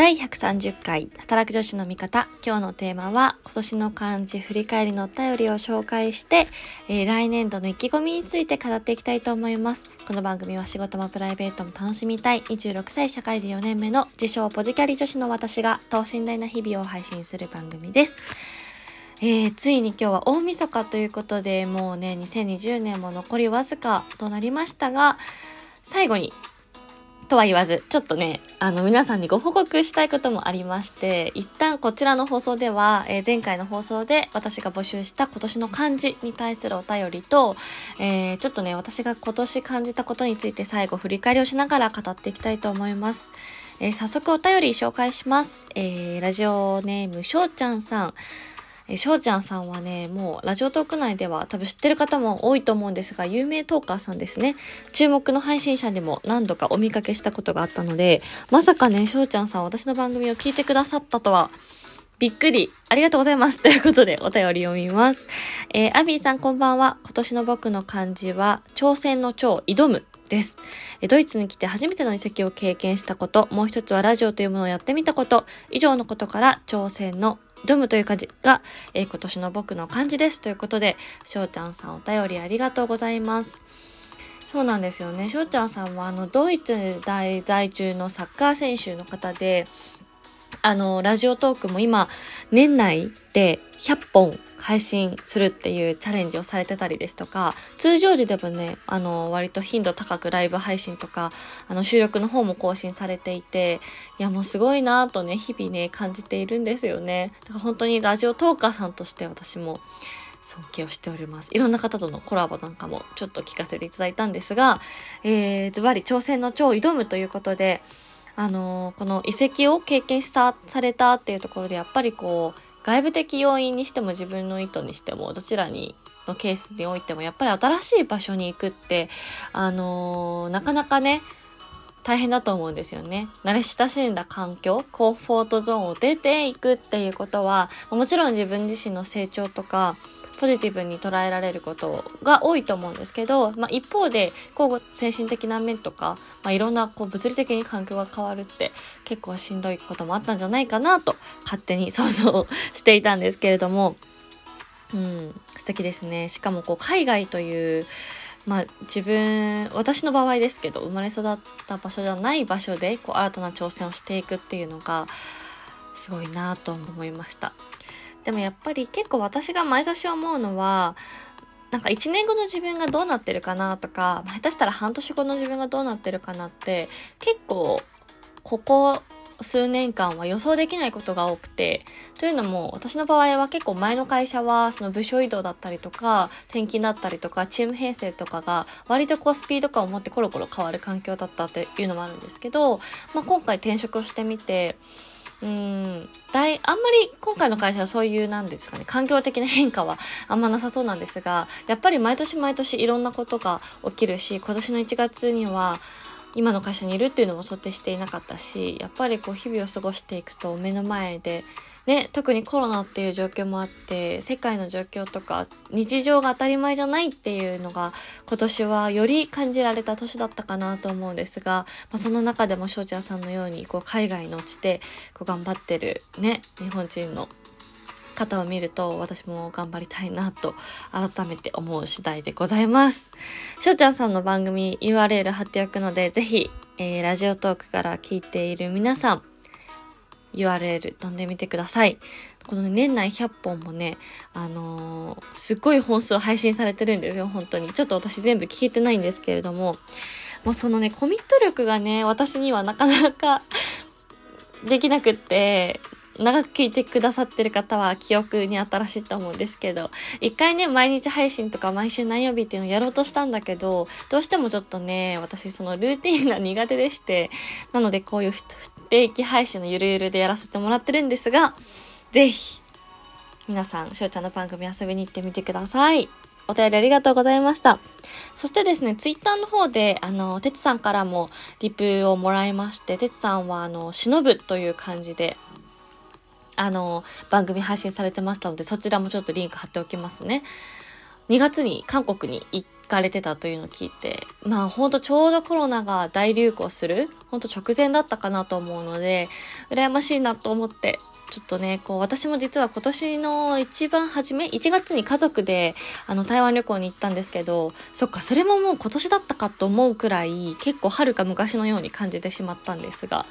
第130回働く女子の味方。今日のテーマは今年の漢字振り返りのお便りを紹介して、えー、来年度の意気込みについて語っていきたいと思います。この番組は仕事もプライベートも楽しみたい26歳社会人4年目の自称ポジキャリ女子の私が等身大な日々を配信する番組です。えー、ついに今日は大晦日ということで、もうね、2020年も残りわずかとなりましたが、最後にとは言わず、ちょっとね、あの、皆さんにご報告したいこともありまして、一旦こちらの放送では、えー、前回の放送で私が募集した今年の漢字に対するお便りと、えー、ちょっとね、私が今年感じたことについて最後振り返りをしながら語っていきたいと思います。えー、早速お便り紹介します。えー、ラジオネームしょうちゃんさん。えしょうちゃんさんはね、もうラジオトーク内では多分知ってる方も多いと思うんですが、有名トーカーさんですね。注目の配信者でも何度かお見かけしたことがあったので、まさかね、しょうちゃんさん私の番組を聞いてくださったとは、びっくり。ありがとうございます。ということで、お便り読みます。えー、アビーさんこんばんは。今年の僕の漢字は、挑戦の挑、挑む。です。ドイツに来て初めての移籍を経験したこと、もう一つはラジオというものをやってみたこと、以上のことから挑戦のドムという漢字が、えー、今年の僕の感じです。ということで、しょうちゃんさんお便りありがとうございます。そうなんですよね。しょうちゃんさんは、あの、ドイツ大在中のサッカー選手の方で、あの、ラジオトークも今、年内で100本配信するっていうチャレンジをされてたりですとか、通常時でもね、あの、割と頻度高くライブ配信とか、あの、収録の方も更新されていて、いや、もうすごいなぁとね、日々ね、感じているんですよね。だから本当にラジオトーカーさんとして私も、尊敬をしております。いろんな方とのコラボなんかもちょっと聞かせていただいたんですが、えー、ズバリ挑戦の超挑むということで、あのー、この遺跡を経験した、されたっていうところで、やっぱりこう、外部的要因にしても自分の意図にしても、どちらにのケースにおいても、やっぱり新しい場所に行くって、あのー、なかなかね、大変だと思うんですよね。慣れ親しんだ環境、コンフォートゾーンを出ていくっていうことは、もちろん自分自身の成長とか、ポジティブに捉えられることが多いと思うんですけど、まあ、一方で、こう、精神的な面とか、まあ、いろんな、こう、物理的に環境が変わるって、結構しんどいこともあったんじゃないかなと、勝手に 想像していたんですけれども、うん、素敵ですね。しかも、こう、海外という、まあ、自分、私の場合ですけど、生まれ育った場所じゃない場所で、こう、新たな挑戦をしていくっていうのが、すごいなと思いました。でもやっぱり結構私が毎年思うのは、なんか1年後の自分がどうなってるかなとか、下手したら半年後の自分がどうなってるかなって、結構、ここ数年間は予想できないことが多くて、というのも、私の場合は結構前の会社は、その部署移動だったりとか、転勤だったりとか、チーム編成とかが、割とこうスピード感を持ってコロコロ変わる環境だったっていうのもあるんですけど、まあ今回転職をしてみて、うん、大、あんまり今回の会社はそういうなんですかね、環境的な変化はあんまなさそうなんですが、やっぱり毎年毎年いろんなことが起きるし、今年の1月には、今の会社にいるっていうのも想定していなかったし、やっぱりこう日々を過ごしていくと目の前でね、特にコロナっていう状況もあって、世界の状況とか、日常が当たり前じゃないっていうのが、今年はより感じられた年だったかなと思うんですが、まあ、その中でも翔ちゃんさんのように、こう、海外の地で、こう、頑張ってる、ね、日本人の方を見ると私も頑張りたいなと改めて思う次第でございます。しょうちゃんさんの番組 URL 貼っておくのでぜひ、えー、ラジオトークから聞いている皆さん URL 飛んでみてください。このね、年内100本もね、あのー、すっごい本数を配信されてるんですよ、本当に。ちょっと私全部聞いてないんですけれども、もうそのね、コミット力がね、私にはなかなか できなくって、長く聞いてくださってる方は記憶に新しいと思うんですけど、一回ね、毎日配信とか毎週何曜日っていうのをやろうとしたんだけど、どうしてもちょっとね、私そのルーティンが苦手でして、なのでこういう不定期配信のゆるゆるでやらせてもらってるんですが、ぜひ、皆さん、しょうちゃんの番組遊びに行ってみてください。お便りありがとうございました。そしてですね、ツイッターの方で、あの、てつさんからもリプをもらいまして、てつさんは、あの、忍ぶという感じで、あの、番組配信されてましたので、そちらもちょっとリンク貼っておきますね。2月に韓国に行かれてたというのを聞いて、まあほんとちょうどコロナが大流行する、ほんと直前だったかなと思うので、羨ましいなと思って、ちょっとね、こう、私も実は今年の一番初め、1月に家族で、あの、台湾旅行に行ったんですけど、そっか、それももう今年だったかと思うくらい、結構遥か昔のように感じてしまったんですが、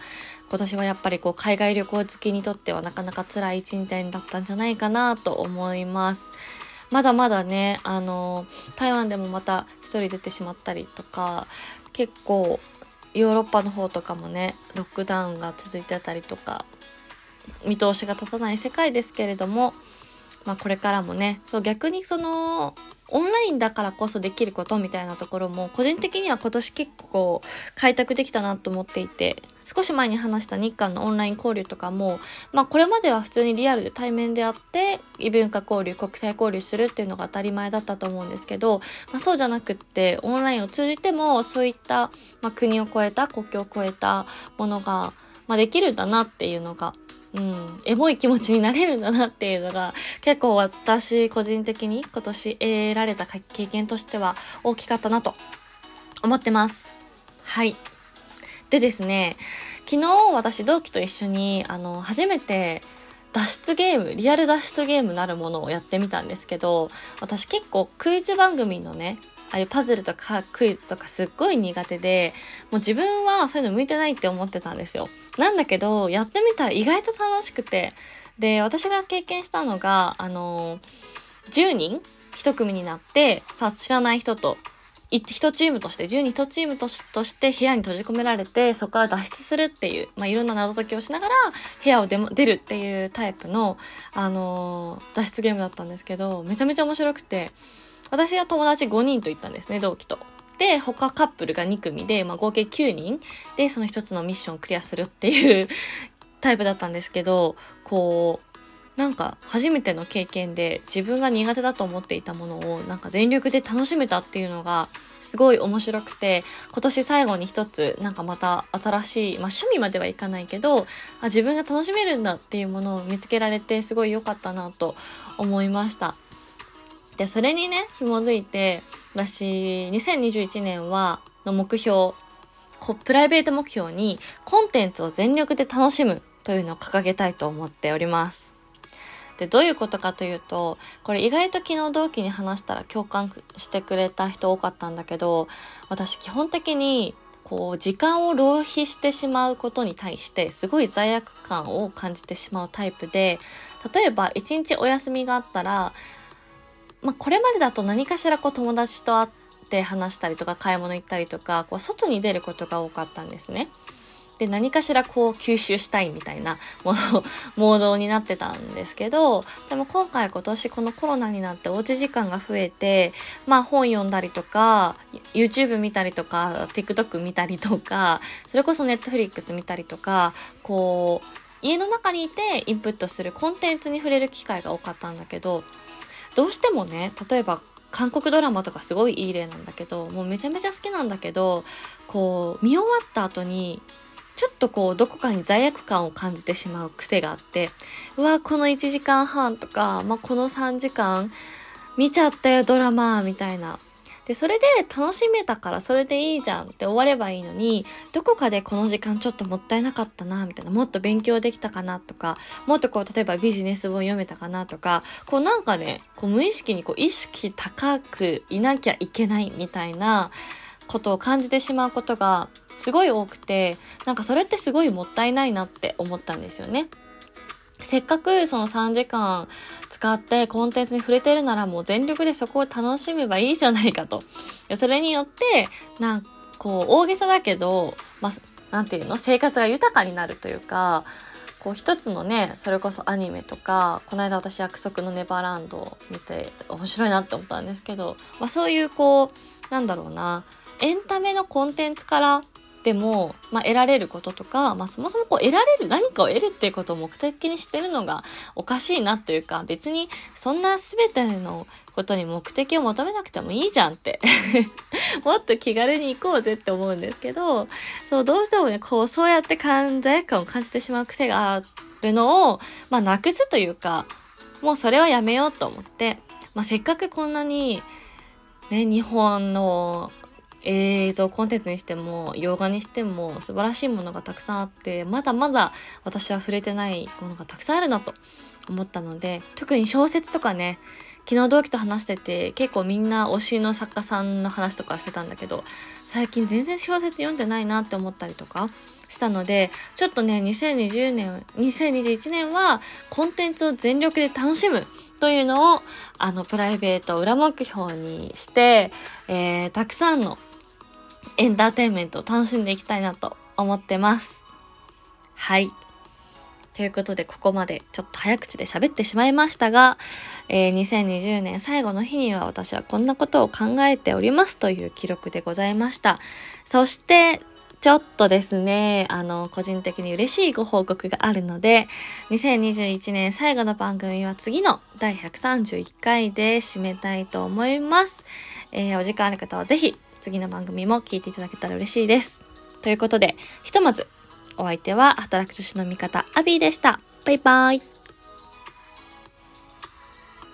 今年はやっぱりこう、海外旅行好きにとってはなかなか辛い一日だったんじゃないかなと思います。まだまだね、あの、台湾でもまた一人出てしまったりとか、結構、ヨーロッパの方とかもね、ロックダウンが続いてたりとか、見通しが立たない世界ですけれども、まあこれからもね、そう逆にその、オンラインだからこそできることみたいなところも個人的には今年結構開拓できたなと思っていて少し前に話した日韓のオンライン交流とかもまあこれまでは普通にリアルで対面であって異文化交流国際交流するっていうのが当たり前だったと思うんですけど、まあ、そうじゃなくってオンラインを通じてもそういった、まあ、国を越えた国境を越えたものが、まあ、できるんだなっていうのがうん、エモい気持ちになれるんだなっていうのが結構私個人的に今年得られた経験としては大きかったなと思ってます。はい。でですね、昨日私同期と一緒にあの初めて脱出ゲーム、リアル脱出ゲームなるものをやってみたんですけど、私結構クイズ番組のね、ああいうパズルとかクイズとかすっごい苦手で、もう自分はそういうの向いてないって思ってたんですよ。なんだけど、やってみたら意外と楽しくて、で、私が経験したのが、あの10人一組になって、さ知らない人と、一チームとして、10人一チームとして部屋に閉じ込められて、そこから脱出するっていう、まあ、いろんな謎解きをしながら部屋を出出るっていうタイプの、あのー、脱出ゲームだったんですけど、めちゃめちゃ面白くて、私は友達5人と行ったんですね、同期と。で、他カップルが2組で、まあ、合計9人で、その一つのミッションをクリアするっていうタイプだったんですけど、こう、なんか初めての経験で自分が苦手だと思っていたものをなんか全力で楽しめたっていうのがすごい面白くて今年最後に一つなんかまた新しい、まあ趣味まではいかないけどあ自分が楽しめるんだっていうものを見つけられてすごい良かったなと思いました。で、それにね、紐づいて、私、2021年は、の目標、プライベート目標に、コンテンツを全力で楽しむというのを掲げたいと思っております。で、どういうことかというと、これ意外と昨日同期に話したら共感してくれた人多かったんだけど、私基本的に、こう、時間を浪費してしまうことに対して、すごい罪悪感を感じてしまうタイプで、例えば一日お休みがあったら、まあ、これまでだと何かしらこう友達と会って話したりとか買い物行ったりとか、こう外に出ることが多かったんですね。で、何かしらこう吸収したいみたいな もの、モードになってたんですけど、でも今回今年このコロナになっておうち時間が増えて、まあ本読んだりとか、YouTube 見たりとか、TikTok 見たりとか、それこそ Netflix 見たりとか、こう、家の中にいてインプットするコンテンツに触れる機会が多かったんだけど、どうしてもね、例えば韓国ドラマとかすごいいい例なんだけど、もうめちゃめちゃ好きなんだけど、こう、見終わった後に、ちょっとこう、どこかに罪悪感を感じてしまう癖があって、うわ、この1時間半とか、まあ、この3時間、見ちゃったよ、ドラマ、みたいな。で、それで楽しめたからそれでいいじゃんって終わればいいのに、どこかでこの時間ちょっともったいなかったな、みたいな、もっと勉強できたかなとか、もっとこう、例えばビジネス本読めたかなとか、こうなんかね、こう無意識にこう意識高くいなきゃいけないみたいなことを感じてしまうことがすごい多くて、なんかそれってすごいもったいないなって思ったんですよね。せっかくその3時間使ってコンテンツに触れてるならもう全力でそこを楽しめばいいじゃないかと。それによって、なんかこう大げさだけど、まあ、なんていうの？生活が豊かになるというか、こう一つのね、それこそアニメとか、この間私約束のネバーランドを見て面白いなって思ったんですけど、まあそういうこう、なんだろうな、エンタメのコンテンツからでも、まあ、得られることとか、まあ、そもそもこう得られる何かを得るっていうことを目的にしてるのがおかしいなというか、別にそんな全てのことに目的を求めなくてもいいじゃんって もっと気軽に行こうぜって思うんですけど、そう、どうしてもね、こう、そうやって感罪悪感を感じてしまう癖があるのを、まあ、なくすというか、もうそれはやめようと思って、まあ、せっかくこんなに、ね、日本の映像コンテンツにしても、洋画にしても素晴らしいものがたくさんあって、まだまだ私は触れてないものがたくさんあるなと思ったので、特に小説とかね、昨日同期と話してて、結構みんな推しの作家さんの話とかしてたんだけど、最近全然小説読んでないなって思ったりとかしたので、ちょっとね、2020年、2021年はコンテンツを全力で楽しむというのを、あの、プライベート裏目標にして、えー、たくさんのエンターテインメントを楽しんでいきたいなと思ってます。はい。ということで、ここまでちょっと早口で喋ってしまいましたが、えー、2020年最後の日には私はこんなことを考えておりますという記録でございました。そして、ちょっとですね、あの、個人的に嬉しいご報告があるので、2021年最後の番組は次の第131回で締めたいと思います。えー、お時間ある方はぜひ次の番組も聞いていただけたら嬉しいです。ということで、ひとまずお相手は働く女子の味方、アビーでした。バイバイ。